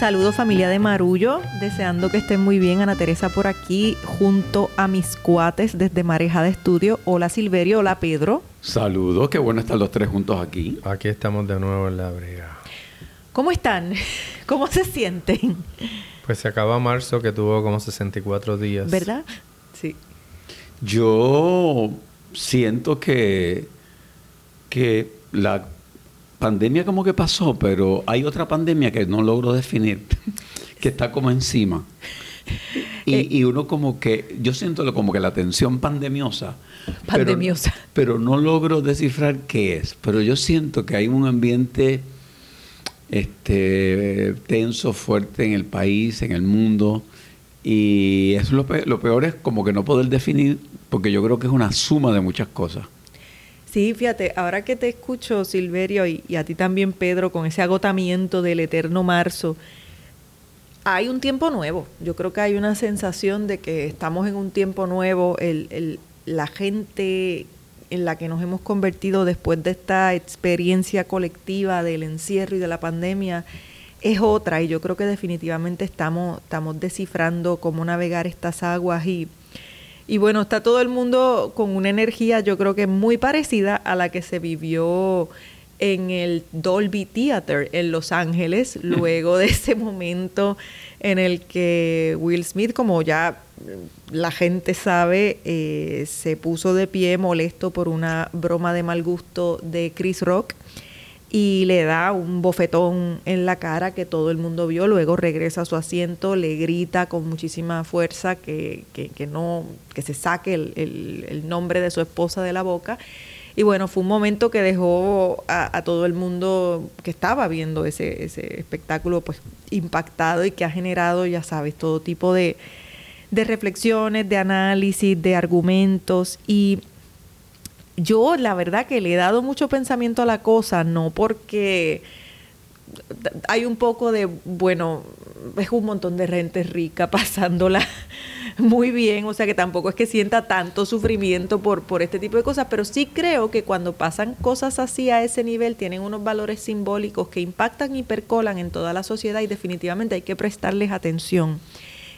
Saludos familia de Marullo, deseando que estén muy bien. Ana Teresa por aquí, junto a mis cuates desde Mareja de Estudio. Hola Silverio, hola Pedro. Saludos, qué bueno estar los tres juntos aquí. Aquí estamos de nuevo en la brega. ¿Cómo están? ¿Cómo se sienten? Pues se acaba marzo que tuvo como 64 días. ¿Verdad? Sí. Yo siento que, que la pandemia como que pasó, pero hay otra pandemia que no logro definir, que está como encima. Y, eh. y, uno como que, yo siento como que la tensión pandemiosa. Pandemiosa. Pero, pero, no logro descifrar qué es. Pero yo siento que hay un ambiente este, tenso, fuerte en el país, en el mundo. Y eso lo, lo peor es como que no poder definir, porque yo creo que es una suma de muchas cosas. Sí, fíjate, ahora que te escucho, Silverio, y, a ti también, Pedro, con ese agotamiento del eterno marzo, hay un tiempo nuevo. Yo creo que hay una sensación de que estamos en un tiempo nuevo. La gente en la que nos hemos convertido después de esta experiencia colectiva del encierro y de la pandemia es otra y yo creo que definitivamente estamos, estamos descifrando cómo navegar estas aguas y y bueno, está todo el mundo con una energía yo creo que muy parecida a la que se vivió en el Dolby Theater en Los Ángeles, luego de ese momento en el que Will Smith, como ya la gente sabe, eh, se puso de pie molesto por una broma de mal gusto de Chris Rock y le da un bofetón en la cara que todo el mundo vio, luego regresa a su asiento, le grita con muchísima fuerza que, que, no, que se saque el, el, nombre de su esposa de la boca. Y bueno, fue un momento que dejó a, todo el mundo que estaba viendo ese, ese espectáculo pues impactado y que ha generado, ya sabes, todo tipo de, de reflexiones, de análisis, de argumentos y yo la verdad que le he dado mucho pensamiento a la cosa, no porque hay un poco de, bueno, es un montón de gente rica pasándola muy bien, o sea que tampoco es que sienta tanto sufrimiento por, por este tipo de cosas, pero sí creo que cuando pasan cosas así a ese nivel tienen unos valores simbólicos que impactan y percolan en toda la sociedad y definitivamente hay que prestarles atención.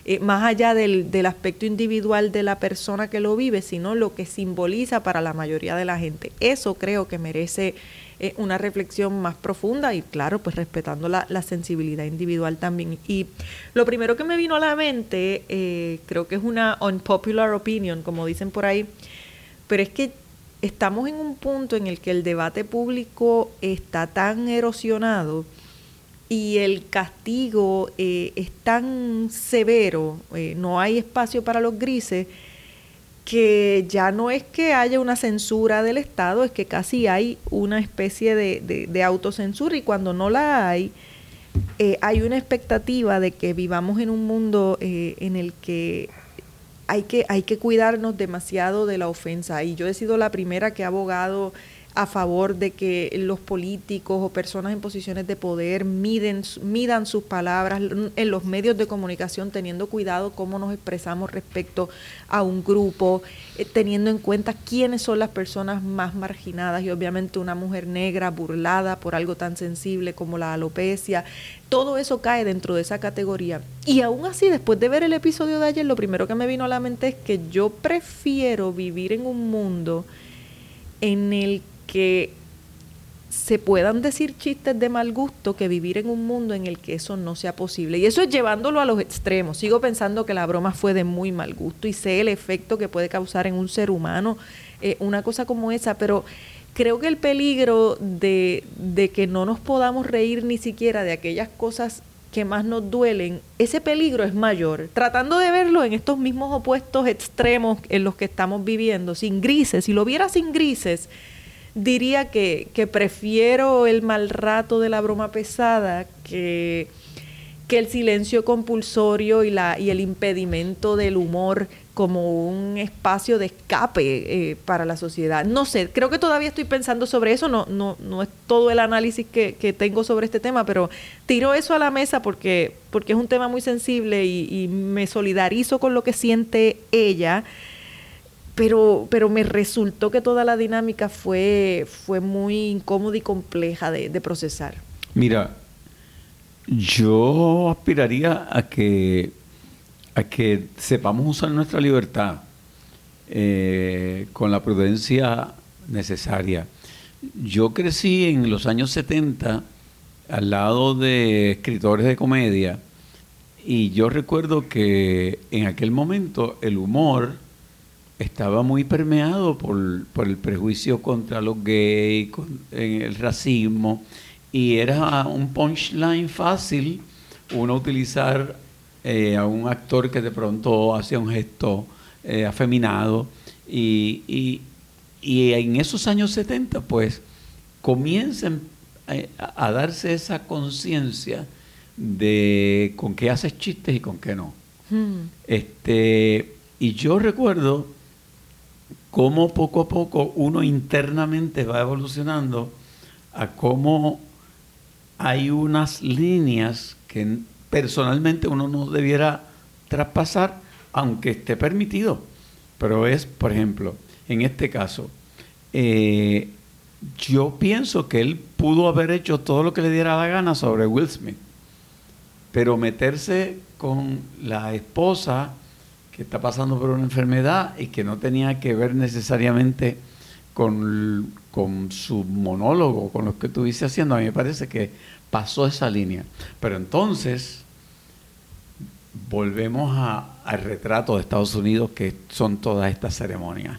Eh, más allá del, del, aspecto individual de la persona que lo vive, sino lo que simboliza para la mayoría de la gente. Eso creo que merece eh, una reflexión más profunda y claro, pues respetando la, la, sensibilidad individual también. Y lo primero que me vino a la mente, eh, creo que es una unpopular opinion, como dicen por ahí, pero es que estamos en un punto en el que el debate público está tan erosionado y el castigo eh, es tan severo, eh, no hay espacio para los grises, que ya no es que haya una censura del Estado, es que casi hay una especie de, autocensura y cuando no la hay, eh, hay una expectativa de que vivamos en un mundo en el que hay, que hay que cuidarnos demasiado de la ofensa. Y yo he sido la primera que ha abogado a favor de que los políticos o personas en posiciones de poder miden, midan sus palabras en los medios de comunicación, teniendo cuidado cómo nos expresamos respecto a un grupo, eh, teniendo en cuenta quiénes son las personas más marginadas y obviamente una mujer negra burlada por algo tan sensible como la alopecia. Todo eso cae dentro de esa categoría. Y aún así, después de ver el episodio de ayer, lo primero que me vino a la mente es que yo prefiero vivir en un mundo en el que se puedan decir chistes de mal gusto que vivir en un mundo en el que eso no sea posible. Y eso es llevándolo a los extremos. Sigo pensando que la broma fue de muy mal gusto y sé el efecto que puede causar en un ser humano eh, una cosa como esa, pero creo que el peligro de, de que no nos podamos reír ni siquiera de aquellas cosas que más nos duelen, ese peligro es mayor. Tratando de verlo en estos mismos opuestos extremos en los que estamos viviendo, sin grises, si lo viera sin grises, diría que, que prefiero el mal rato de la broma pesada que, que el silencio compulsorio y, la, y el impedimento del humor como un espacio de escape eh, para la sociedad. No sé, creo que todavía estoy pensando sobre eso, no, no, no es todo el análisis que, que tengo sobre este tema, pero tiro eso a la mesa porque, porque es un tema muy sensible y, y me solidarizo con lo que siente ella pero, pero me resultó que toda la dinámica fue, fue muy incómoda y compleja de, procesar. Mira, Yo aspiraría a que, a que sepamos usar nuestra libertad eh, con la prudencia necesaria. Yo crecí en los años 70 al lado de escritores de comedia y yo recuerdo que en aquel momento el humor estaba muy permeado por, el prejuicio contra los gays, con, el racismo, y era un punchline fácil uno utilizar eh, a un actor que de pronto hacía un gesto eh, afeminado, y, y, en esos años 70 pues comienzan a, darse esa conciencia de con qué haces chistes y con qué no. Hmm. Este, y yo recuerdo cómo poco a poco uno internamente va evolucionando a cómo hay unas líneas que personalmente uno no debiera traspasar, aunque esté permitido. Pero es, por ejemplo, en este caso, eh, yo pienso que él pudo haber hecho todo lo que le diera la gana sobre Will Smith, pero meterse con la esposa que está pasando por una enfermedad y que no tenía que ver necesariamente con, su monólogo, con lo que estuviese haciendo, a mí me parece que pasó esa línea. Pero entonces volvemos al retrato de Estados Unidos, que son todas estas ceremonias.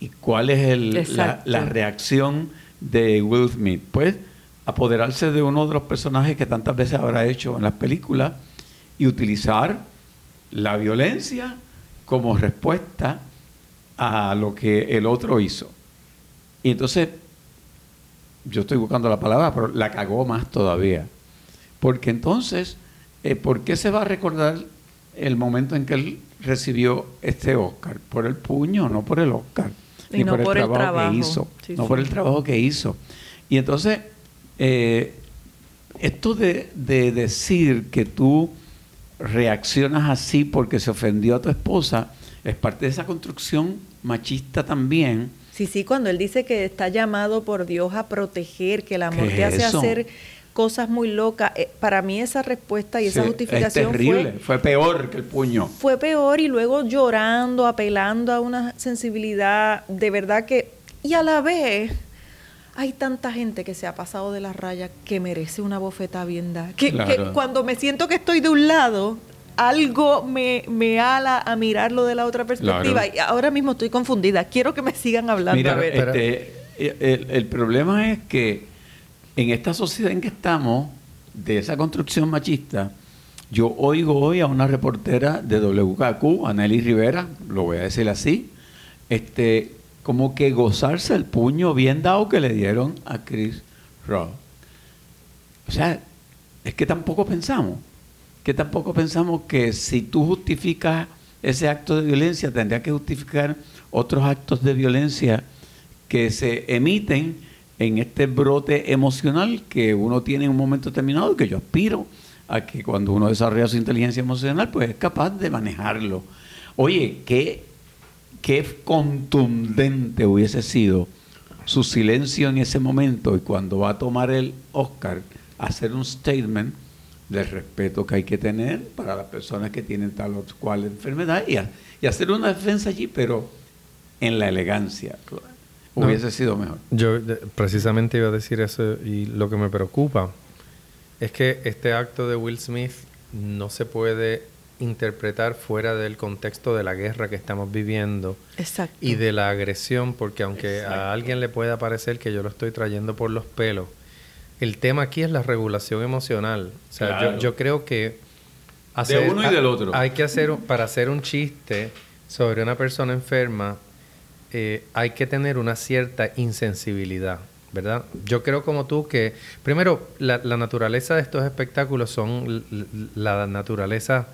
¿Y cuál es la, la, reacción de Will Smith? Pues apoderarse de uno de los personajes que tantas veces habrá hecho en las películas y utilizar la violencia como respuesta a lo que el otro hizo. Y entonces, yo estoy buscando la palabra, pero la cagó más todavía. Porque entonces, eh, ¿por qué se va a recordar el momento en que él recibió este Oscar? Por el puño, no por el Oscar ni por, el, trabajo que hizo, no por el trabajo que hizo. Y entonces, eh, esto de, decir que tú reaccionas así porque se ofendió a tu esposa, es parte de esa construcción machista también. Sí, sí, cuando él dice que está llamado por Dios a proteger, que el amor te hace hacer cosas muy locas. Eh, para mí esa respuesta y esa justificación es terrible. Fue, peor que el puño. Fue peor y luego llorando, apelando a una sensibilidad de verdad que... Y a la vez hay tanta gente que se ha pasado de la raya que merece una bofeta bien dada. Que, cuando me siento que estoy de un lado, algo me, me ala a mirarlo de la otra perspectiva. Y ahora mismo estoy confundida. Quiero que me sigan hablando. Mira, este, el problema es que en esta sociedad en que estamos, de esa construcción machista, yo oigo hoy a una reportera de WKQ, Anneli Rivera, lo voy a decir así, este, como que gozarse el puño bien dado que le dieron a Chris Rock. O sea, es que tampoco pensamos, que tampoco pensamos que si tú justificas ese acto de violencia, tendría que justificar otros actos de violencia que se emiten en este brote emocional que uno tiene en un momento determinado y que yo aspiro a que cuando uno desarrolla su inteligencia emocional, pues es capaz de manejarlo. Oye, qué, qué contundente hubiese sido su silencio en ese momento y cuando va a tomar el Oscar, hacer un statement del respeto que hay que tener para las personas que tienen tal o cual enfermedad y, y hacer una defensa allí, pero en la elegancia. Hubiese sido mejor. Yo precisamente iba a decir eso y lo que me preocupa es que este acto de Will Smith no se puede interpretar fuera del contexto de la guerra que estamos viviendo y de la agresión, porque aunque a alguien le pueda parecer que yo lo estoy trayendo por los pelos, el tema aquí es la regulación emocional. O sea, yo, creo que hacer, de uno y del otro. Hay que hacer para hacer un chiste sobre una persona enferma eh, hay que tener una cierta insensibilidad, ¿verdad? Yo creo como tú que, primero, la, naturaleza de estos espectáculos son la naturaleza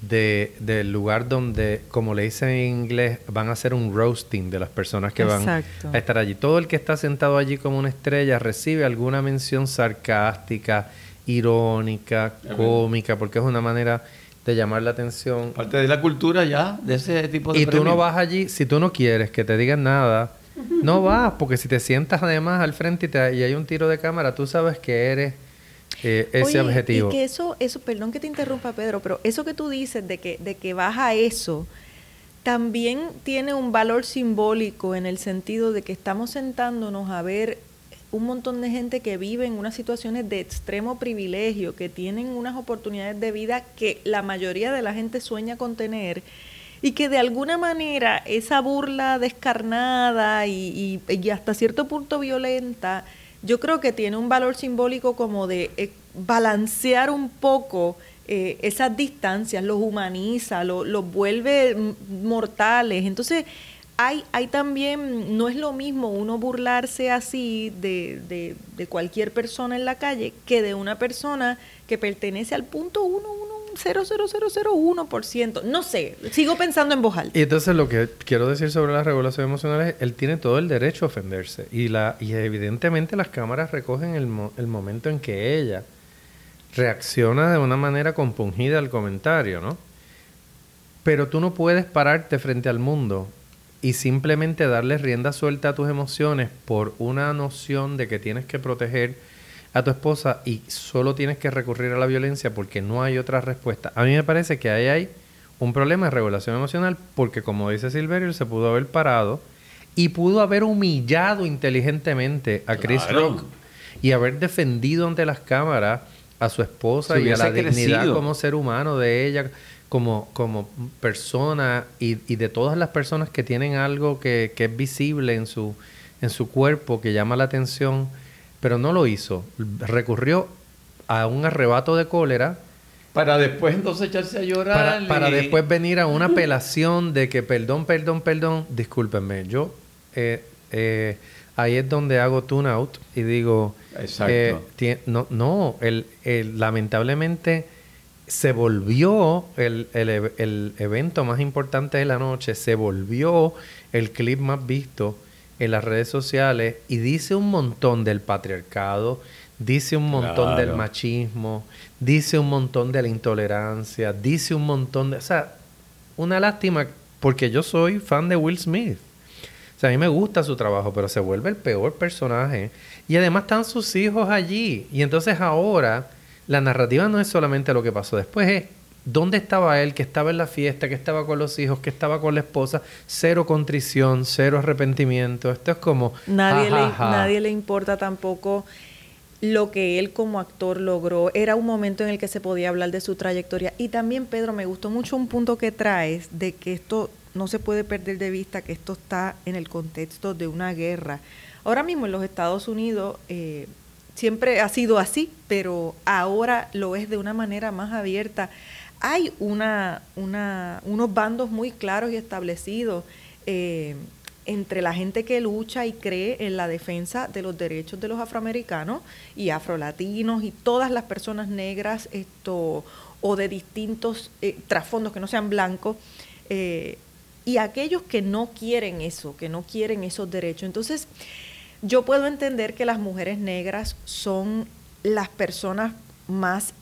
del lugar donde, como le dicen en inglés, van a hacer un roasting de las personas que van a estar allí. Todo el que está sentado allí como una estrella recibe alguna mención sarcástica, irónica, cómica, porque es una manera de llamar la atención. Parte de la cultura ya, de ese tipo de Y tú no vas allí, si tú no quieres que te digan nada, no vas, porque si te sientas además al frente y, y hay un tiro de cámara, tú sabes que eres eh, ese objetivo. Y que eso, eso, perdón que te interrumpa, Pedro, pero eso que tú dices de que, de que baja eso, también tiene un valor simbólico en el sentido de que estamos sentándonos a ver un montón de gente que vive en unas situaciones de extremo privilegio, que tienen unas oportunidades de vida que la mayoría de la gente sueña con tener y que de alguna manera esa burla descarnada y, hasta cierto punto violenta, yo creo que tiene un valor simbólico como de eh, balancear un poco eh, esas distancias, los humaniza, los vuelve mortales. Entonces, hay, hay también, no es lo mismo uno burlarse así de, de, de cualquier persona en la calle que de una persona que pertenece al punto uno 0,0001%. No sé, sigo pensando en voz alta. Y entonces lo que quiero decir sobre la regulación emocional es, él tiene todo el derecho a ofenderse. Y, la, y evidentemente las cámaras recogen el, el momento en que ella reacciona de una manera compungida al comentario, ¿no? Pero tú no puedes pararte frente al mundo y simplemente darle rienda suelta a tus emociones por una noción de que tienes que proteger a tu esposa y solo tienes que recurrir a la violencia porque no hay otra respuesta. A mí me parece que ahí hay un problema de regulación emocional porque, como dice Silverio, se pudo haber parado y pudo haber humillado inteligentemente a Chris Rock y haber defendido ante las cámaras a su esposa y a la dignidad como ser humano de ella, como, como persona y, y, de todas las personas que tienen algo que, que es visible en su, en su cuerpo, que llama la atención pero no lo hizo. Recurrió a un arrebato de cólera. Para después entonces echarse a llorar. Para, después venir a una apelación de que perdón, perdón, perdón, discúlpenme. Yo eh, eh, ahí es donde hago tune out y digo, Exacto. Eh, no, no el, lamentablemente se volvió el, el evento más importante de la noche, se volvió el clip más visto en las redes sociales y dice un montón del patriarcado, dice un montón del machismo, dice un montón de la intolerancia, dice un montón de... O sea, una lástima porque yo soy fan de Will Smith. O sea, a mí me gusta su trabajo, pero se vuelve el peor personaje. Y además están sus hijos allí. Y entonces ahora la narrativa no es solamente lo que pasó después, es ¿Dónde estaba él que estaba en la fiesta, que estaba con los hijos, que estaba con la esposa? Cero contrición, cero arrepentimiento. Esto es como... Nadie, le, nadie le importa tampoco lo que él como actor logró. Era un momento en el que se podía hablar de su trayectoria. Y también, Pedro, me gustó mucho un punto que traes de que esto no se puede perder de vista, que esto está en el contexto de una guerra. Ahora mismo en los Estados Unidos eh, siempre ha sido así, pero ahora lo es de una manera más abierta hay una, una, unos bandos muy claros y establecidos eh, entre la gente que lucha y cree en la defensa de los derechos de los afroamericanos y afrolatinos y todas las personas negras esto, o de distintos eh, trasfondos que no sean blancos. Eh, y aquellos que no quieren eso, que no quieren esos derechos. Entonces, yo puedo entender que las mujeres negras son las personas más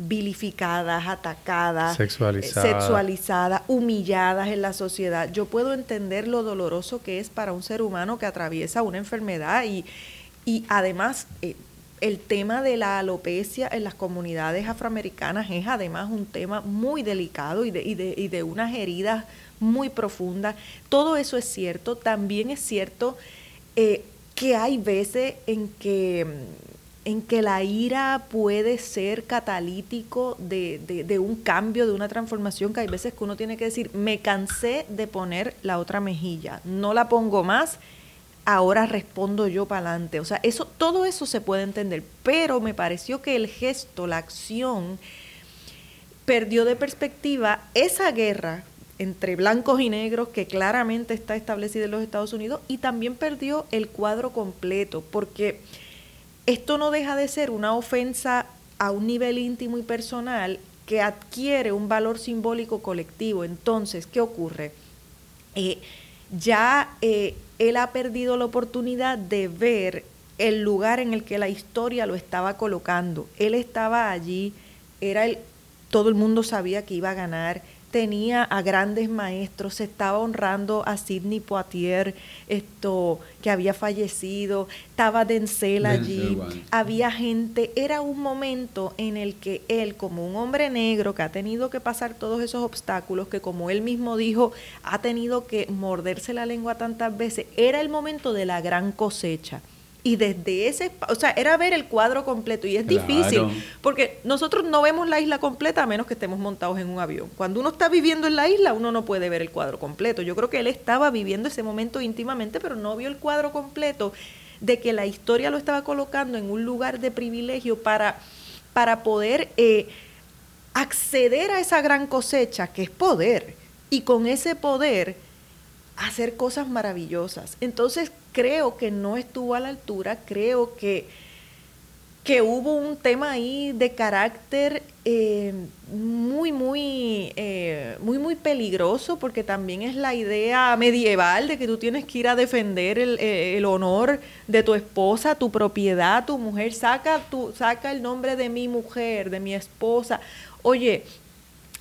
vilificadas, atacadas, sexualizadas. humilladas en la sociedad. Yo puedo entender lo doloroso que es para un ser humano que atraviesa una enfermedad y, y además eh, el tema de la alopecia en las comunidades afroamericanas es además un tema muy delicado y de, y de, y de unas heridas muy profundas. Todo eso es cierto. También es cierto eh, que hay veces en que en que la ira puede ser catalítico de, de, un cambio, de una transformación, que hay veces que uno tiene que decir, me cansé de poner la otra mejilla, no la pongo más, ahora respondo yo para adelante. O sea, eso, todo eso se puede entender, pero me pareció que el gesto, la acción, perdió de perspectiva esa guerra entre blancos y negros que claramente está establecida en los Estados Unidos y también perdió el cuadro completo, porque esto no deja de ser una ofensa a un nivel íntimo y personal que adquiere un valor simbólico colectivo. Entonces, ¿qué ocurre? Eh, ya eh, él ha perdido la oportunidad de ver el lugar en el que la historia lo estaba colocando. Él estaba allí, era el, todo el mundo sabía que iba a ganar, tenía a grandes maestros, se estaba honrando a Sidney Poitier, esto que había fallecido, estaba Denzel allí, había gente, era un momento en el que él como un hombre negro que ha tenido que pasar todos esos obstáculos, que como él mismo dijo, ha tenido que morderse la lengua tantas veces, era el momento de la gran cosecha. Y desde ese, o sea, era ver el cuadro completo y es difícil porque nosotros no vemos la isla completa a menos que estemos montados en un avión. Cuando uno está viviendo en la isla, uno no puede ver el cuadro completo. Yo creo que él estaba viviendo ese momento íntimamente, pero no vio el cuadro completo de que la historia lo estaba colocando en un lugar de privilegio para, para poder eh, acceder a esa gran cosecha que es poder. Y con ese poder hacer cosas maravillosas. Entonces creo que no estuvo a la altura, creo que, que hubo un tema ahí de carácter eh, muy, muy, eh, muy, muy peligroso, porque también es la idea medieval de que tú tienes que ir a defender el, eh, el honor de tu esposa, tu propiedad, tu mujer, saca, tu, saca el nombre de mi mujer, de mi esposa. Oye,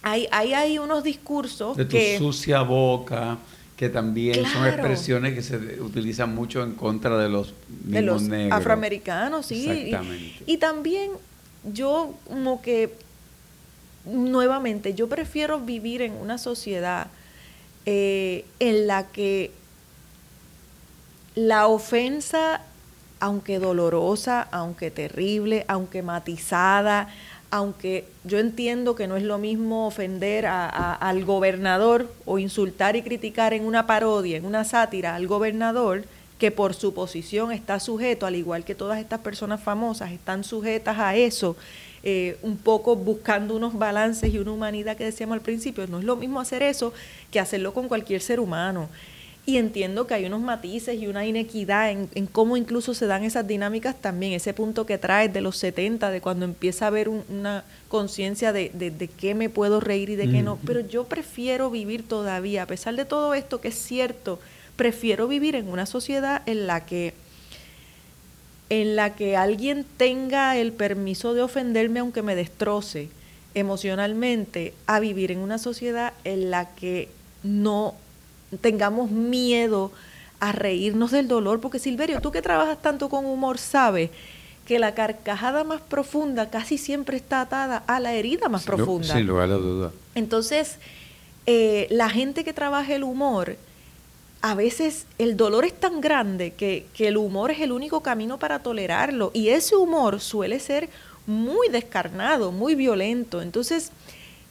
hay, hay, hay unos discursos de tu sucia boca que también son expresiones que se utilizan mucho en contra de los de los afroamericanos, sí. Exactamente. Y, también yo como que nuevamente yo prefiero vivir en una sociedad eh, en la que la ofensa, aunque dolorosa, aunque terrible, aunque matizada, aunque yo entiendo que no es lo mismo ofender al gobernador o insultar y criticar en una parodia, en una sátira al gobernador, que por su posición está sujeto, al igual que todas estas personas famosas, están sujetas a eso, eh, un poco buscando unos balances y una humanidad que decíamos al principio. No es lo mismo hacer eso que hacerlo con cualquier ser humano. Y entiendo que hay unos matices y una inequidad en, cómo incluso se dan esas dinámicas también, ese punto que traes de los 70, de cuando empieza a haber una conciencia de, de, qué me puedo reír y de qué no. Pero yo prefiero vivir todavía, a pesar de todo esto que es cierto, prefiero vivir en una sociedad en la que en la que alguien tenga el permiso de ofenderme aunque me destroce emocionalmente, a vivir en una sociedad en la que no tengamos miedo a reírnos del dolor, porque Silverio, tú que trabajas tanto con humor, sabes que la carcajada más profunda casi siempre está atada a la herida más profunda. Sin lugar a duda. Entonces, eh, la gente que trabaja el humor, a veces el dolor es tan grande que, que el humor es el único camino para tolerarlo. Y ese humor suele ser muy descarnado, muy violento. Entonces,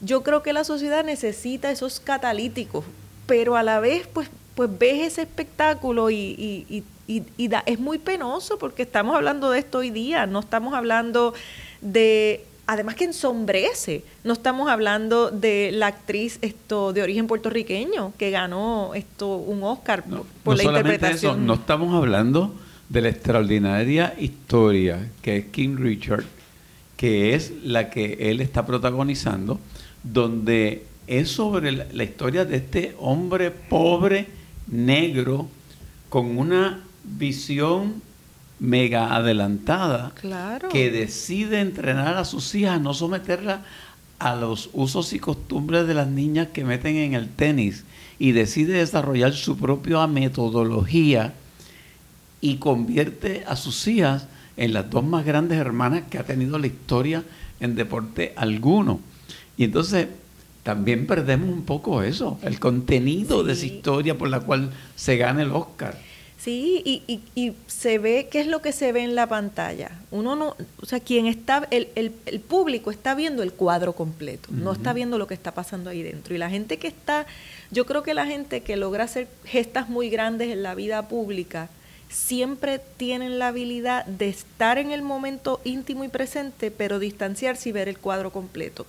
yo creo que la sociedad necesita esos catalíticos pero a la vez pues, pues ves ese espectáculo y, es muy penoso porque estamos hablando de esto hoy día, no estamos hablando de además que ensombrece. No estamos hablando de la actriz esto de origen puertorriqueño que ganó esto un Oscar por, la interpretación. no estamos hablando de la extraordinaria historia que es King Richard, que es la que él está protagonizando, donde es sobre la, historia de este hombre pobre, negro, con una visión mega adelantada, que decide entrenar a sus hijas, no someterla a los usos y costumbres de las niñas que meten en el tenis y decide desarrollar su propia metodología y convierte a sus hijas en las dos más grandes hermanas que ha tenido la historia en deporte alguno. Y entonces también perdemos un poco eso, el contenido de esa historia por la cual se gana el Oscar. Sí, y, y, se ve, ¿qué es lo que se ve en la pantalla? Uno no, o sea, quien está, el, el, el público está viendo el cuadro completo, no está viendo lo que está pasando ahí dentro. Y la gente que está, yo creo que la gente que logra hacer gestas muy grandes en la vida pública, siempre tienen la habilidad de estar en el momento íntimo y presente, pero distanciarse y ver el cuadro completo.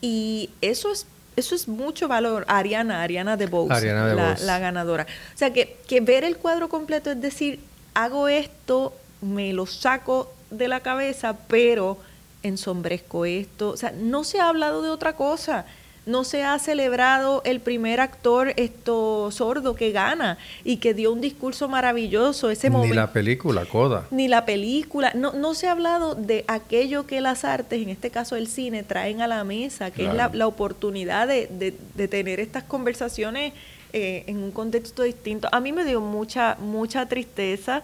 Y eso es eso es mucho valor. Ariana, Ariana de Bose, la, ganadora. O sea, que, que ver el cuadro completo es decir, hago esto, me lo saco de la cabeza, pero ensombrezco esto. O sea, no se ha hablado de otra cosa. No se ha celebrado el primer actor esto sordo que gana y que dio un discurso maravilloso ese Ni la película, Coda. Ni la película. No, no se ha hablado de aquello que las artes, en este caso el cine, traen a la mesa, que es la, la oportunidad de, de, de, tener estas conversaciones eh, en un contexto distinto. A mí me dio mucha, mucha tristeza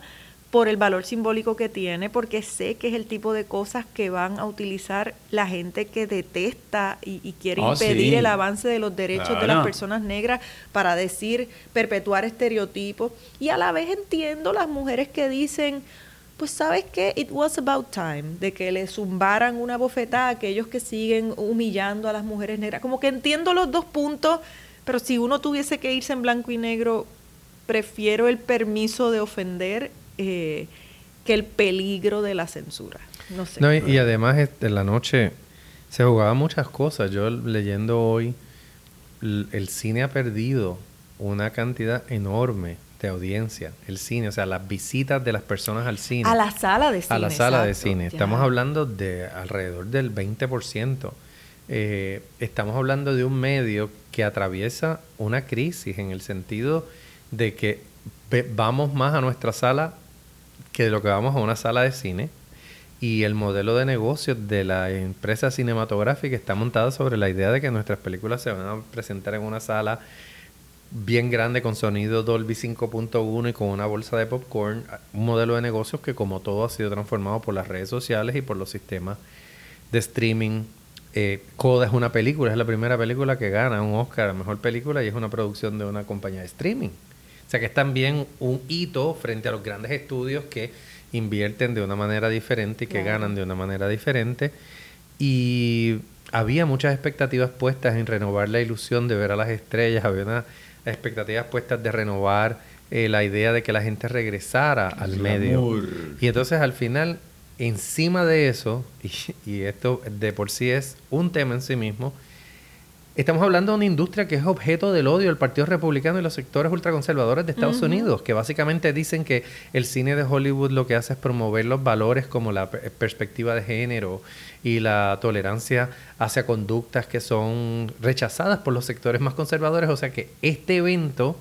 por el valor simbólico que tiene, porque sé que es el tipo de cosas que van a utilizar la gente que detesta y, quiere Oh, impedir sí. el avance de los derechos de las personas negras para decir, perpetuar estereotipos. Y a la vez entiendo las mujeres que dicen, pues sabes qué, it was about time, de que le zumbaran una bofetada a aquellos que siguen humillando a las mujeres negras. Como que entiendo los dos puntos, pero si uno tuviese que irse en blanco y negro, prefiero el permiso de ofender eh, que el peligro de la censura. No sé. No, y, y además este, en la noche se jugaban muchas cosas. Yo leyendo hoy, el cine ha perdido una cantidad enorme de audiencia. El cine, o sea, las visitas de las personas al cine. a la sala de cine. a la sala de cine. ya. Estamos hablando de alrededor del 20%. Eh, estamos hablando de un medio que atraviesa una crisis en el sentido de que vamos más a nuestra sala que lo que vamos a una sala de cine. Y el modelo de negocio de la empresa cinematográfica está montado sobre la idea de que nuestras películas se van a presentar en una sala bien grande con sonido Dolby 5.1 y con una bolsa de popcorn, un modelo de negocios que como todo ha sido transformado por las redes sociales y por los sistemas de streaming. Eh, Coda es una película, es la primera película que gana un Oscar a Mejor Película y es una producción de una compañía de streaming. O sea que es también un hito frente a los grandes estudios que invierten de una manera diferente y que Claro. ganan de una manera diferente. Y había muchas expectativas puestas en renovar la ilusión de ver a las estrellas, había unas expectativas puestas de renovar eh, la idea de que la gente regresara al medio. Y entonces al final, encima de eso, y, y esto de por sí es un tema en sí mismo, estamos hablando de una industria que es objeto del odio del Partido Republicano y los sectores ultraconservadores de Estados. Unidos, que básicamente dicen que el cine de Hollywood lo que hace es promover los valores como la per- perspectiva de género y la tolerancia hacia conductas que son rechazadas por los sectores más conservadores. O sea que este evento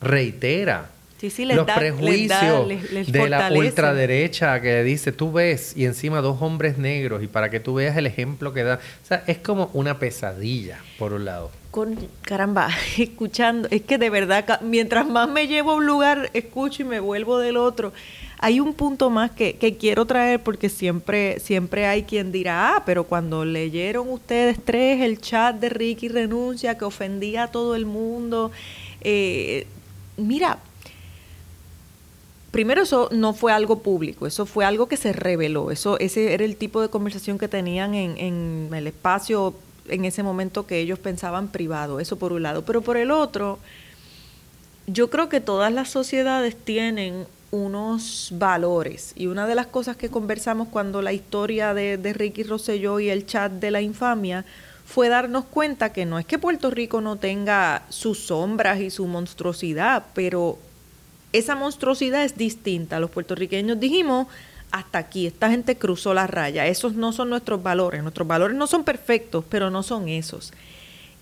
reitera Sí, sí, les los da- les prejuicios da- les- les de la ultraderecha que dice, tú ves, y encima dos hombres negros, y para que tú veas el ejemplo que da. O sea, es como una pesadilla, por un lado. Con, caramba, escuchando, es que de verdad, mientras más me llevo a un lugar, escucho y me vuelvo del otro. Hay un punto más que, que quiero traer porque siempre, siempre hay quien dirá, ah, pero cuando leyeron ustedes tres el chat de Ricky Renuncia que ofendía a todo el mundo, eh, mira, Primero eso no fue algo público, eso fue algo que se reveló, eso ese era el tipo de conversación que tenían en, en el espacio en ese momento que ellos pensaban privado, eso por un lado, pero por el otro, yo creo que todas las sociedades tienen unos valores y una de las cosas que conversamos cuando la historia de, de Ricky Rosselló y el chat de la infamia fue darnos cuenta que no es que Puerto Rico no tenga sus sombras y su monstruosidad, pero esa monstruosidad es distinta. Los puertorriqueños dijimos, hasta aquí, esta gente cruzó la raya, esos no son nuestros valores, nuestros valores no son perfectos, pero no son esos.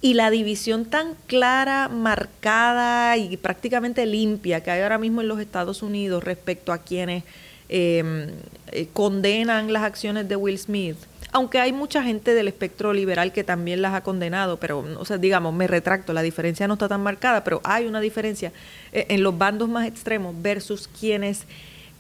Y la división tan clara, marcada y prácticamente limpia que hay ahora mismo en los Estados Unidos respecto a quienes eh, eh, condenan las acciones de Will Smith, aunque hay mucha gente del espectro liberal que también las ha condenado, pero, o sea, digamos, me retracto, la diferencia no está tan marcada, pero hay una diferencia eh, en los bandos más extremos versus quienes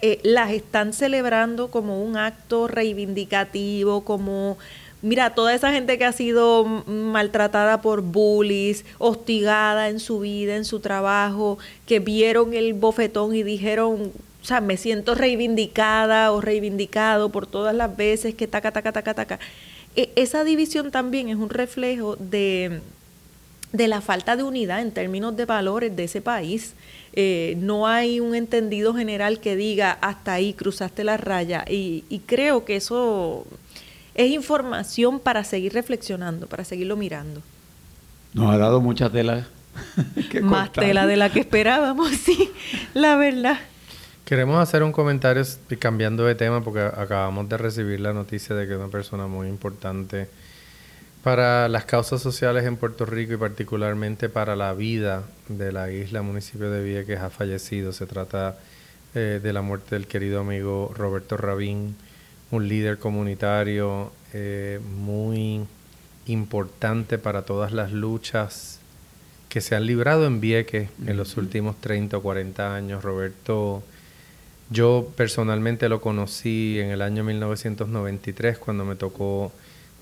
eh, las están celebrando como un acto reivindicativo, como Mira, toda esa gente que ha sido maltratada por bullies, hostigada en su vida, en su trabajo, que vieron el bofetón y dijeron, o sea, me siento reivindicada o reivindicado por todas las veces que taca, taca, taca, taca. E- esa división también es un reflejo de, de la falta de unidad en términos de valores de ese país. Eh, no hay un entendido general que diga hasta ahí cruzaste la raya y, y creo que eso es información para seguir reflexionando, para seguirlo mirando. Nos ha dado mucha tela. que Más tela de la que esperábamos, sí, la verdad. Queremos hacer un comentario cambiando de tema porque acabamos de recibir la noticia de que una persona muy importante Para las causas sociales en Puerto Rico y particularmente para la vida de la isla, municipio de Vieques ha fallecido. Se trata eh, de la muerte del querido amigo Roberto Rabín, un líder comunitario eh, muy importante para todas las luchas que se han librado en Vieques en los últimos 30 o 40 años. Roberto, yo personalmente lo conocí en el año 1993 cuando me tocó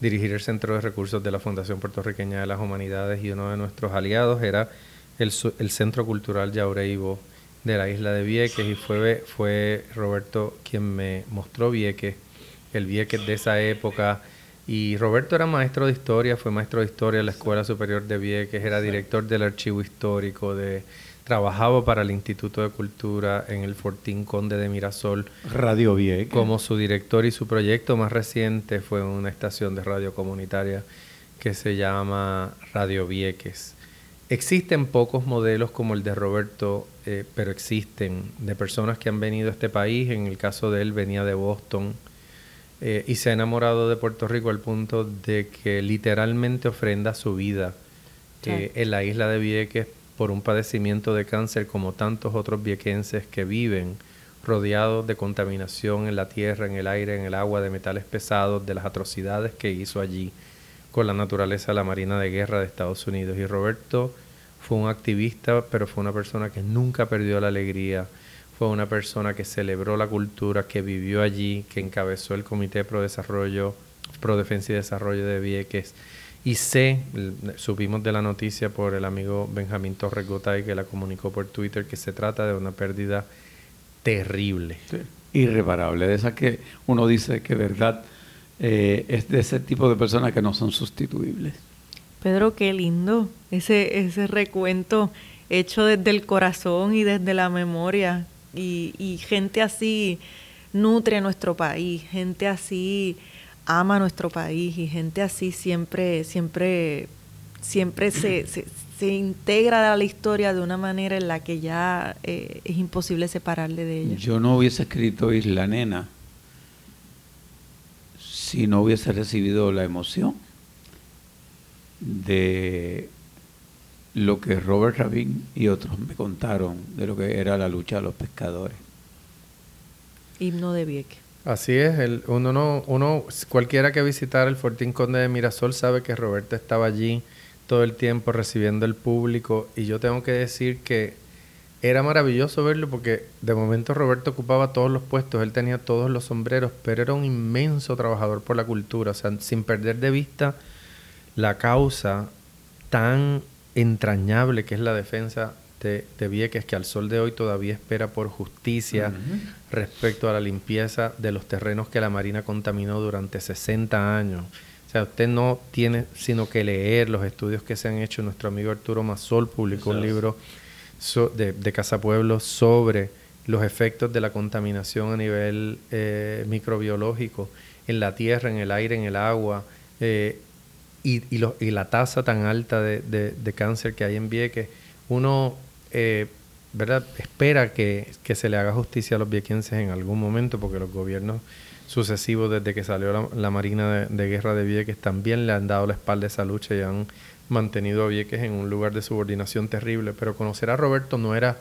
dirigir el Centro de Recursos de la Fundación Puertorriqueña de las Humanidades y uno de nuestros aliados era el, el Centro Cultural Yaureibo de la isla de Vieques y fue, fue Roberto quien me mostró Vieques, el Vieques de esa época, y Roberto era maestro de historia, fue maestro de historia en la Escuela Superior de Vieques, era director del Archivo Histórico, de, trabajaba para el Instituto de Cultura en el Fortín Conde de Mirasol. Radio Vieques. Como su director y su proyecto más reciente fue una estación de radio comunitaria que se llama Radio Vieques. Existen pocos modelos como el de Roberto, eh, pero existen, de personas que han venido a este país. En el caso de él venía de Boston eh, y se ha enamorado de Puerto Rico al punto de que literalmente ofrenda su vida eh, en la isla de Vieques por un padecimiento de cáncer como tantos otros viequenses que viven rodeados de contaminación en la tierra, en el aire, en el agua, de metales pesados, de las atrocidades que hizo allí con la naturaleza la Marina de Guerra de Estados Unidos. Y Roberto fue un activista, pero fue una persona que nunca perdió la alegría, fue una persona que celebró la cultura, que vivió allí, que encabezó el Comité Pro Desarrollo, Pro Defensa y Desarrollo de Vieques. Y sé, supimos de la noticia por el amigo Benjamín Torres Gotay que la comunicó por Twitter, que se trata de una pérdida terrible. Irreparable, de esa que uno dice que verdad eh, es de ese tipo de personas que no son sustituibles. Pedro, qué lindo ese, ese recuento hecho desde el corazón y desde la memoria y, gente así nutre nuestro país, gente así ama nuestro país y gente así siempre, siempre, siempre se, se, integra a la historia de una manera en la que ya eh, es imposible separarle de ella. Yo no hubiese escrito Isla Nena si no hubiese recibido la emoción de lo que Robert Rabin y otros me contaron de lo que era la lucha de los pescadores. Himno de Vieque. Así es, uno no, uno, cualquiera que visitara el Fortín Conde de Mirasol sabe que Roberto estaba allí todo el tiempo recibiendo el público y yo tengo que decir que era maravilloso verlo porque de momento Roberto ocupaba todos los puestos, él tenía todos los sombreros, pero era un inmenso trabajador por la cultura, o sea, sin perder de vista la causa tan entrañable que es la defensa de, de, Vieques, que al sol de hoy todavía espera por justicia respecto a la limpieza de los terrenos que la Marina contaminó durante 60 años. O sea, usted no tiene sino que leer los estudios que se han hecho. Nuestro amigo Arturo Mazol publicó un libro de, de Casa Pueblo sobre los efectos de la contaminación a nivel eh, microbiológico en la tierra, en el aire, en el agua. Eh, y, y, la tasa tan alta de, de, cáncer que hay en Vieques, uno eh, ¿verdad? espera que, que, se le haga justicia a los viequenses en algún momento, porque los gobiernos sucesivos desde que salió la, Marina de, Guerra de Vieques también le han dado la espalda a esa lucha y han mantenido a Vieques en un lugar de subordinación terrible. Pero conocer a Roberto no era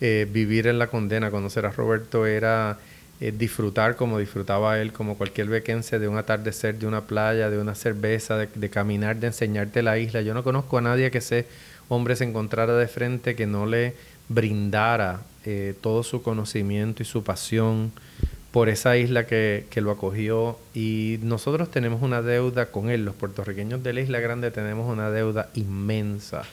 eh, vivir en la condena, conocer a Roberto era eh, disfrutar como disfrutaba él, como cualquier bequense, de un atardecer, de una playa, de una cerveza, de, caminar, de enseñarte la isla. Yo no conozco a nadie que ese hombre se encontrara de frente que no le brindara eh, todo su conocimiento y su pasión por esa isla que, que, lo acogió y nosotros tenemos una deuda con él, los puertorriqueños de la Isla Grande tenemos una deuda inmensa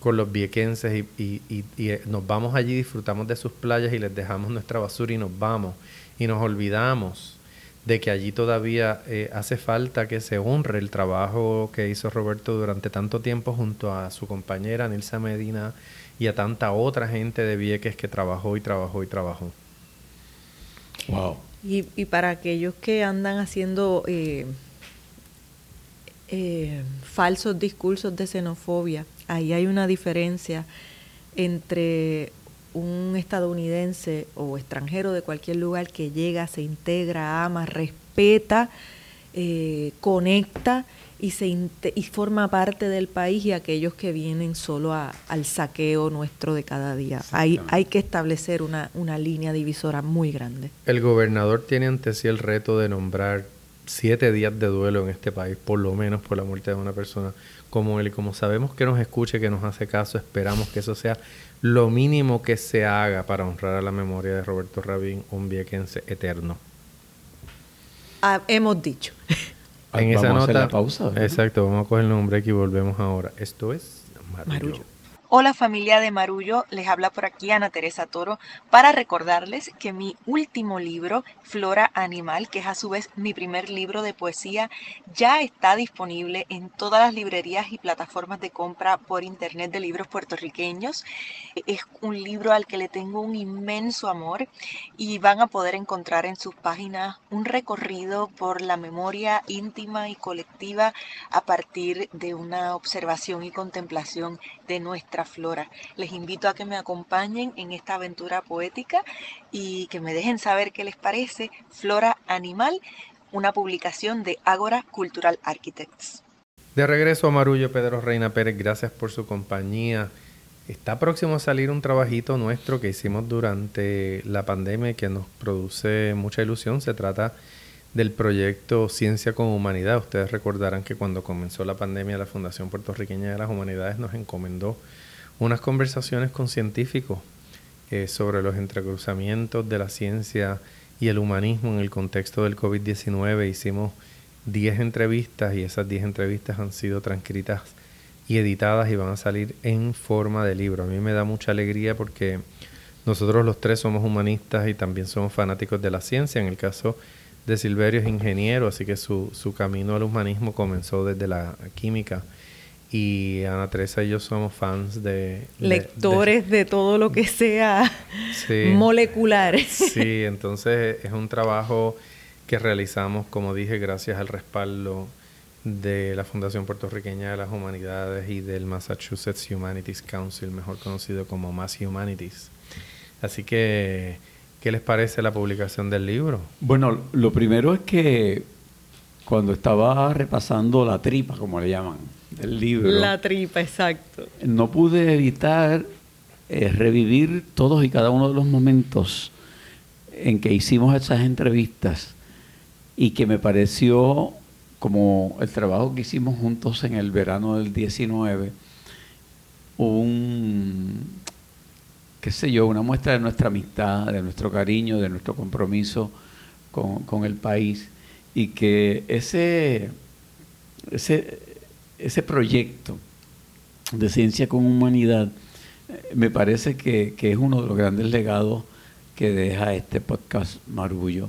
con los viequenses y, y, eh, nos vamos allí, disfrutamos de sus playas y les dejamos nuestra basura y nos vamos. Y nos olvidamos de que allí todavía eh, hace falta que se honre el trabajo que hizo Roberto durante tanto tiempo junto a su compañera Nilsa Medina y a tanta otra gente de Vieques que trabajó y trabajó y trabajó. Wow. Y, y para aquellos que andan haciendo eh, falsos discursos de xenofobia, ahí hay una diferencia entre un estadounidense o extranjero de cualquier lugar que llega, se integra, ama, respeta, eh, conecta y, se y forma parte del país y aquellos que vienen solo al saqueo nuestro de cada día. Hay, hay que establecer una, una línea divisora muy grande. El gobernador tiene ante sí el reto de nombrar siete días de duelo en este país, por lo menos por la muerte de una persona como él. Y como sabemos que nos escuche, que nos hace caso, esperamos que eso sea lo mínimo que se haga para honrar a la memoria de Roberto Rabín, un viequense eterno. Ah, hemos dicho. en esa nota. la pausa. Exacto, vamos a coger el nombre aquí y volvemos ahora. Esto es Marullo. Hola familia de Marullo, les habla por aquí Ana Teresa Toro para recordarles que mi último libro, Flora Animal, que es a su vez mi primer libro de poesía, ya está disponible en todas las librerías y plataformas de compra por internet de libros puertorriqueños. Es un libro al que le tengo un inmenso amor y van a poder encontrar en sus páginas un recorrido por la memoria íntima y colectiva a partir de una observación y contemplación de nuestra flora. Les invito a que me acompañen en esta aventura poética y que me dejen saber qué les parece Flora Animal, una publicación de Ágora Cultural Architects. De regreso a Marullo Pedro Reina Pérez, gracias por su compañía. Está próximo a salir un trabajito nuestro que hicimos durante la pandemia y que nos produce mucha ilusión. Se trata del proyecto Ciencia con Humanidad. Ustedes recordarán que cuando comenzó la pandemia la Fundación Puertorriqueña de las Humanidades nos encomendó unas conversaciones con científicos eh, sobre los entrecruzamientos de la ciencia y el humanismo en el contexto del COVID-19. Hicimos 10 entrevistas y esas 10 entrevistas han sido transcritas y editadas y van a salir en forma de libro. A mí me da mucha alegría porque nosotros los tres somos humanistas y también somos fanáticos de la ciencia. En el caso de Silverio es ingeniero, así que su, su camino al humanismo comenzó desde la química y Ana Teresa y yo somos fans de... Lectores de, todo lo que sea molecular. Sí, entonces es un trabajo que realizamos, como dije, gracias al respaldo de la Fundación Puertorriqueña de las Humanidades y del Massachusetts Humanities Council, mejor conocido como Mass Humanities. Así que, ¿qué les parece la publicación del libro? Bueno, lo primero es que cuando estaba repasando la tripa, como le llaman, del libro. La tripa, exacto. No pude evitar eh, revivir todos y cada uno de los momentos en que hicimos esas entrevistas y que me pareció como el trabajo que hicimos juntos en el verano del 19, un, qué sé yo, una muestra de nuestra amistad, de nuestro cariño, de nuestro compromiso con, con el país y que ese, ese, ese proyecto de ciencia con humanidad eh, me parece que, es uno de los grandes legados que deja este podcast Marullo.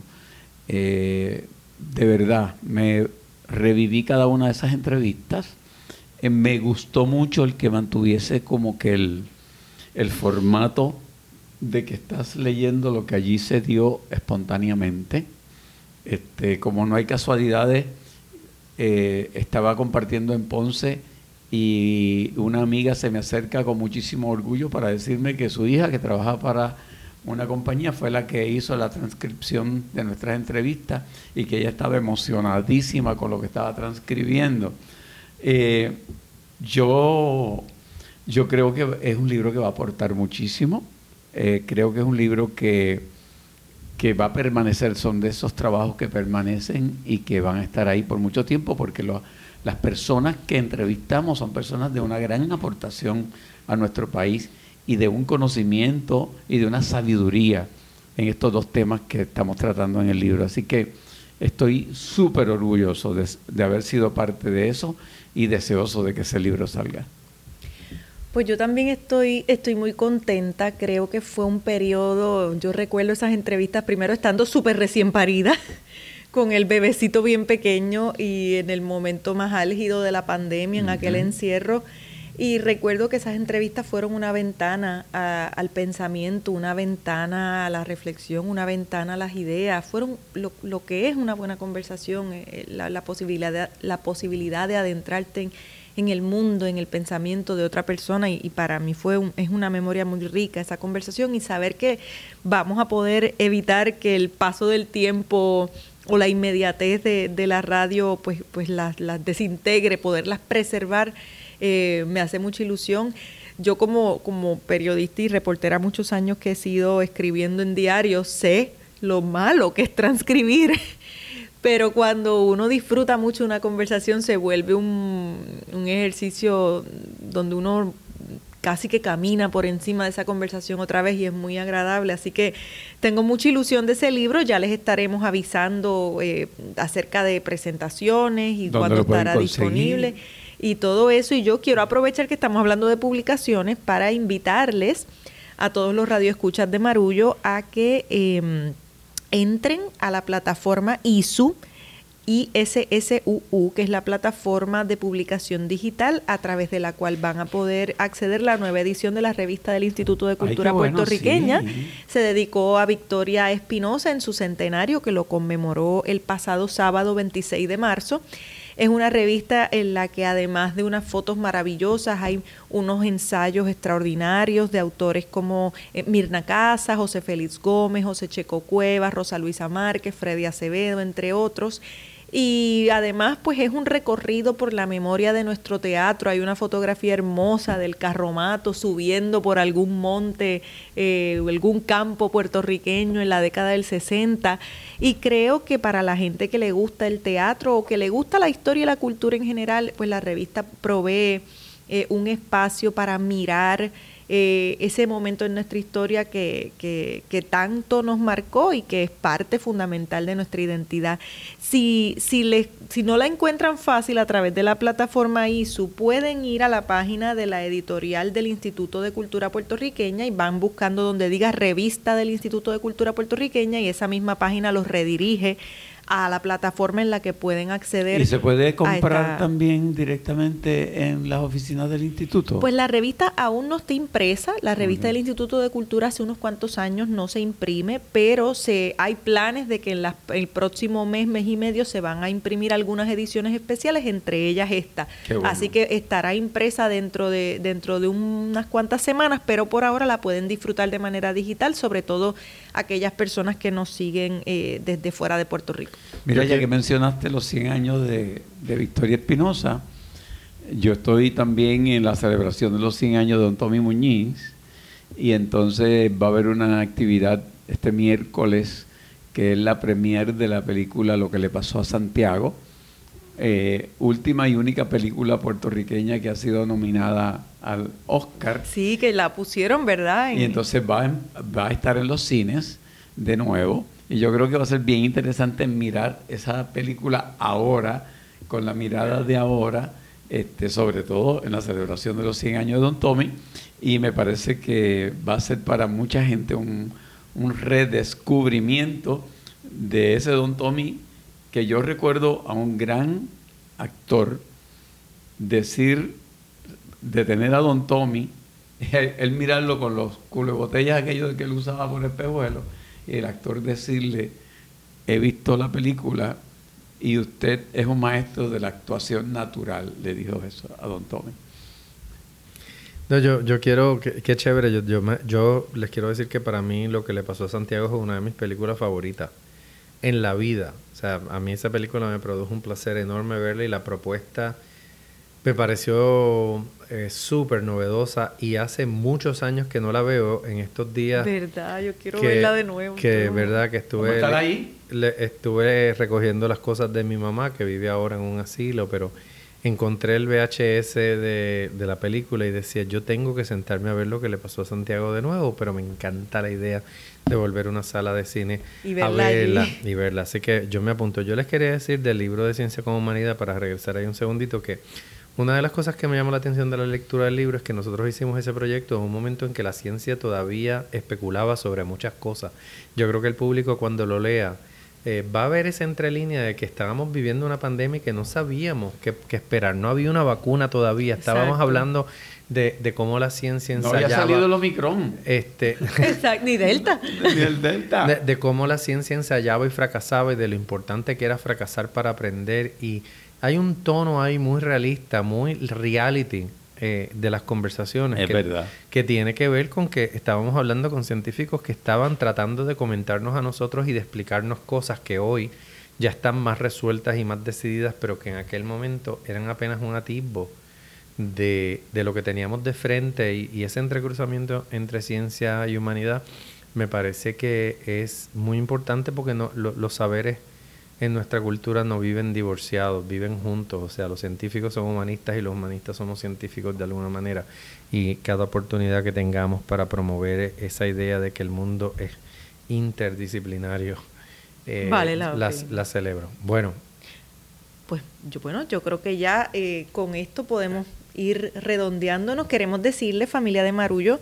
Eh, de verdad, me reviví cada una de esas entrevistas. Eh, me gustó mucho el que mantuviese como que el, el formato de que estás leyendo lo que allí se dio espontáneamente. Este, como no hay casualidades, eh, estaba compartiendo en Ponce y una amiga se me acerca con muchísimo orgullo para decirme que su hija, que trabaja para una compañía, fue la que hizo la transcripción de nuestras entrevistas y que ella estaba emocionadísima con lo que estaba transcribiendo. Eh, yo, yo creo que es un libro que va a aportar muchísimo. Eh, creo que es un libro que que va a permanecer, son de esos trabajos que permanecen y que van a estar ahí por mucho tiempo porque las personas que entrevistamos son personas de una gran aportación a nuestro país y de un conocimiento y de una sabiduría en estos dos temas que estamos tratando en el libro. Así que estoy súper orgulloso de haber sido parte de eso y deseoso de que ese libro salga. Pues yo también estoy, estoy muy contenta. Creo que fue un periodo, yo recuerdo esas entrevistas primero estando súper recién parida, con el bebecito bien pequeño y en el momento más álgido de la pandemia, en aquel encierro. Y recuerdo que esas entrevistas fueron una ventana al pensamiento, una ventana a la reflexión, una ventana a las ideas. Fueron lo, lo que es una buena conversación, eh, la, la, posibilidad, la posibilidad de adentrarte en en el mundo, en el pensamiento de otra persona y, para mí fue es una memoria muy rica esa conversación y saber que vamos a poder evitar que el paso del tiempo o la inmediatez de, la radio pues, pues las, desintegre, poderlas preservar, eh, me hace mucha ilusión. Yo como, como periodista y reportera muchos años que he sido escribiendo en diarios, sé lo malo que es transcribir. Pero cuando uno disfruta mucho una conversación se vuelve un, un ejercicio donde uno casi que camina por encima de esa conversación otra vez y es muy agradable. Así que tengo mucha ilusión de ese libro. Ya les estaremos avisando eh, acerca de presentaciones y cuándo estará disponible y todo eso. Y yo quiero aprovechar que estamos hablando de publicaciones para invitarles a todos los radioescuchas de Marullo a que em, entren a la plataforma ISU ISSUU, que es la plataforma de publicación digital a través de la cual van a poder acceder la nueva edición de la revista del Instituto de Cultura Puertorriqueña. Se dedicó a Victoria Espinosa en su centenario, que lo conmemoró el pasado sábado 26 de marzo. Es una revista en la que además de unas fotos maravillosas hay unos ensayos extraordinarios de autores como eh, Mirna Casa, José Félix Gómez, José Checo Cuevas, Rosa Luisa Márquez, Freddy Acevedo, entre otros y además pues es un recorrido por la memoria de nuestro teatro. Hay una fotografía hermosa del carromato subiendo por algún monte eh, algún campo puertorriqueño en la década del 60 y creo que para la gente que le gusta el teatro o que le gusta la historia y la cultura en general, pues la revista provee eh, un espacio para mirar eh, ese momento en nuestra historia que, que, que, tanto nos marcó y que es parte fundamental de nuestra identidad. Si, si, les, si no la encuentran fácil a través de la plataforma ISU, pueden ir a la página de la editorial del Instituto de Cultura Puertorriqueña y van buscando donde diga revista del Instituto de Cultura Puertorriqueña y esa misma página los redirige a la plataforma en la que pueden acceder. ¿Y se puede comprar también directamente en las oficinas del instituto? Pues la revista aún no está impresa. La revista del Instituto de Cultura hace unos cuantos años no se imprime, pero se hay planes de que en el próximo mes, mes y medio se van a imprimir algunas ediciones especiales, entre ellas esta. Así que estará impresa dentro de dentro de unas cuantas semanas, pero por ahora la pueden disfrutar de manera digital, sobre todo aquellas personas que nos siguen eh, desde fuera de Puerto Rico. Mira, ya que mencionaste los 100 años de, Victoria Espinosa, yo estoy también en la celebración de los 100 años de Don Tommy Muñiz y entonces va a haber una actividad este miércoles que es la premier de la película Lo que le pasó a Santiago, eh, última y única película puertorriqueña que ha sido nominada al Oscar. Sí, que la pusieron, ¿verdad? Y entonces va, va a estar en los cines de nuevo. Y yo creo que va a ser bien interesante mirar esa película ahora, con la mirada de ahora, este, sobre todo en la celebración de los 100 años de Don Tommy. Y me parece que va a ser para mucha gente un, un redescubrimiento de ese Don Tommy que yo recuerdo a un gran actor decir, de tener a Don Tommy, él, mirarlo con los culo botellas aquellos que él usaba por espejuelo el actor decirle, he visto la película y usted es un maestro de la actuación natural, le dijo eso a don Tommy. No, yo, yo quiero, qué chévere, yo, yo, yo les quiero decir que para mí lo que le pasó a Santiago es una de mis películas favoritas en la vida. O sea, a mí esa película me produjo un placer enorme verla y la propuesta me pareció eh, súper novedosa y hace muchos años que no la veo en estos días. Verdad, yo quiero verla de nuevo. Que verdad que estuve ahí? estuve recogiendo las cosas de mi mamá que vive ahora en un asilo, pero encontré el VHS de, de, la película y decía, yo tengo que sentarme a ver lo que le pasó a Santiago de nuevo, pero me encanta la idea de volver a una sala de cine a verla y verla. Así que yo me apunto. Yo les quería decir del libro de Ciencia con Humanidad, para regresar ahí un segundito, que una de las cosas que me llamó la atención de la lectura del libro es que nosotros hicimos ese proyecto en un momento en que la ciencia todavía especulaba sobre muchas cosas. Yo creo que el público cuando lo lea eh, va a ver esa entrelínea de que estábamos viviendo una pandemia y que no sabíamos qué, esperar. No había una vacuna todavía. Estábamos hablando de, cómo la ciencia ensayaba. No había salido el Omicron. Este, Exacto, ni Delta. ni el Delta. De, de, cómo la ciencia ensayaba y fracasaba y de lo importante que era fracasar para aprender y hay un tono ahí muy realista, muy reality eh, de las conversaciones. Es que, verdad. Que tiene que ver con que estábamos hablando con científicos que estaban tratando de comentarnos a nosotros y de explicarnos cosas que hoy ya están más resueltas y más decididas, pero que en aquel momento eran apenas un atisbo de, lo que teníamos de frente y, ese entrecruzamiento entre ciencia y humanidad me parece que es muy importante porque no, los saberes en nuestra cultura no viven divorciados, viven juntos. O sea, los científicos son humanistas y los humanistas somos científicos de alguna manera. Y cada oportunidad que tengamos para promover esa idea de que el mundo es interdisciplinario, eh, la, celebro. Bueno. Pues yo, bueno, yo creo que ya eh, con esto podemos ir redondeándonos. Queremos decirle, familia de Marullo,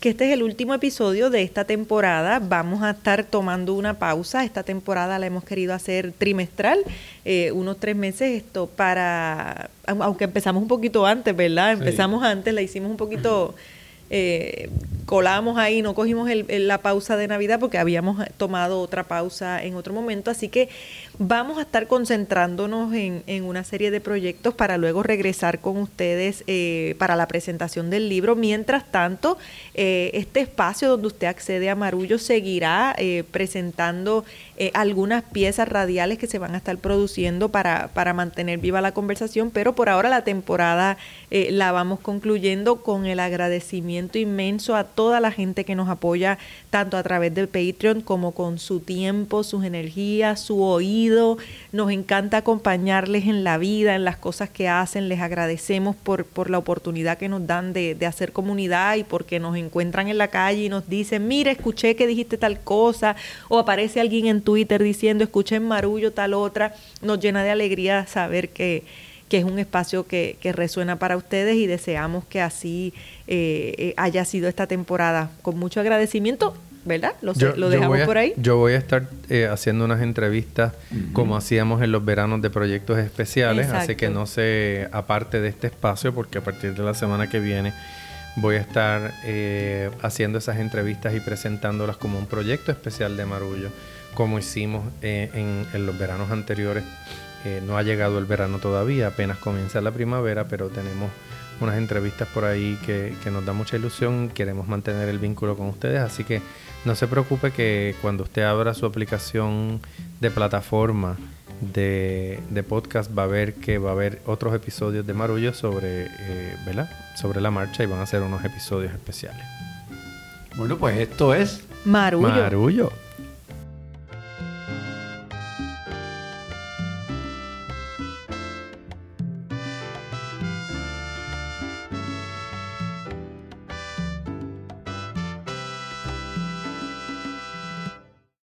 que este es el último episodio de esta temporada. Vamos a estar tomando una pausa. Esta temporada la hemos querido hacer trimestral, eh, unos tres meses esto para, aunque empezamos un poquito antes, ¿verdad? Empezamos antes, la hicimos un poquito... Eh, colamos ahí, no cogimos la pausa de Navidad porque habíamos tomado otra pausa en otro momento, así que Vamos a estar concentrándonos en, en, una serie de proyectos para luego regresar con ustedes eh, para la presentación del libro. Mientras tanto, eh, este espacio donde usted accede a Marullo seguirá eh, presentando algunas piezas radiales que se van a estar produciendo para, para mantener viva la conversación, pero por ahora la temporada la vamos concluyendo con el agradecimiento inmenso a toda la gente que nos apoya tanto a través de Patreon como con su tiempo, sus energías, su oído nos encanta acompañarles en la vida, en las cosas que hacen, les agradecemos por, por la oportunidad que nos dan de, hacer comunidad y porque nos encuentran en la calle y nos dicen, mira, escuché que dijiste tal cosa, o aparece alguien en Twitter diciendo, escuché en Marullo tal otra, nos llena de alegría saber que, es un espacio que, resuena para ustedes y deseamos que así eh, eh, haya sido esta temporada. Con mucho agradecimiento ¿verdad? Lo, dejamos por ahí. Yo voy a estar eh, haciendo unas entrevistas como hacíamos en los veranos de proyectos especiales, así que no se aparte de este espacio porque a partir de la semana que viene voy a estar eh, haciendo esas entrevistas y presentándolas como un proyecto especial de Marullo, como hicimos eh, en, los veranos anteriores. no ha llegado el verano todavía, apenas comienza la primavera, pero tenemos unas entrevistas por ahí que, que nos da mucha ilusión. Queremos mantener el vínculo con ustedes, así que no se preocupe que cuando usted abra su aplicación de plataforma de, podcast va a ver que va a haber otros episodios de Marullo sobre, eh, ¿verdad? sobre la marcha y van a ser unos episodios especiales. Bueno, pues esto es Marullo. Marullo.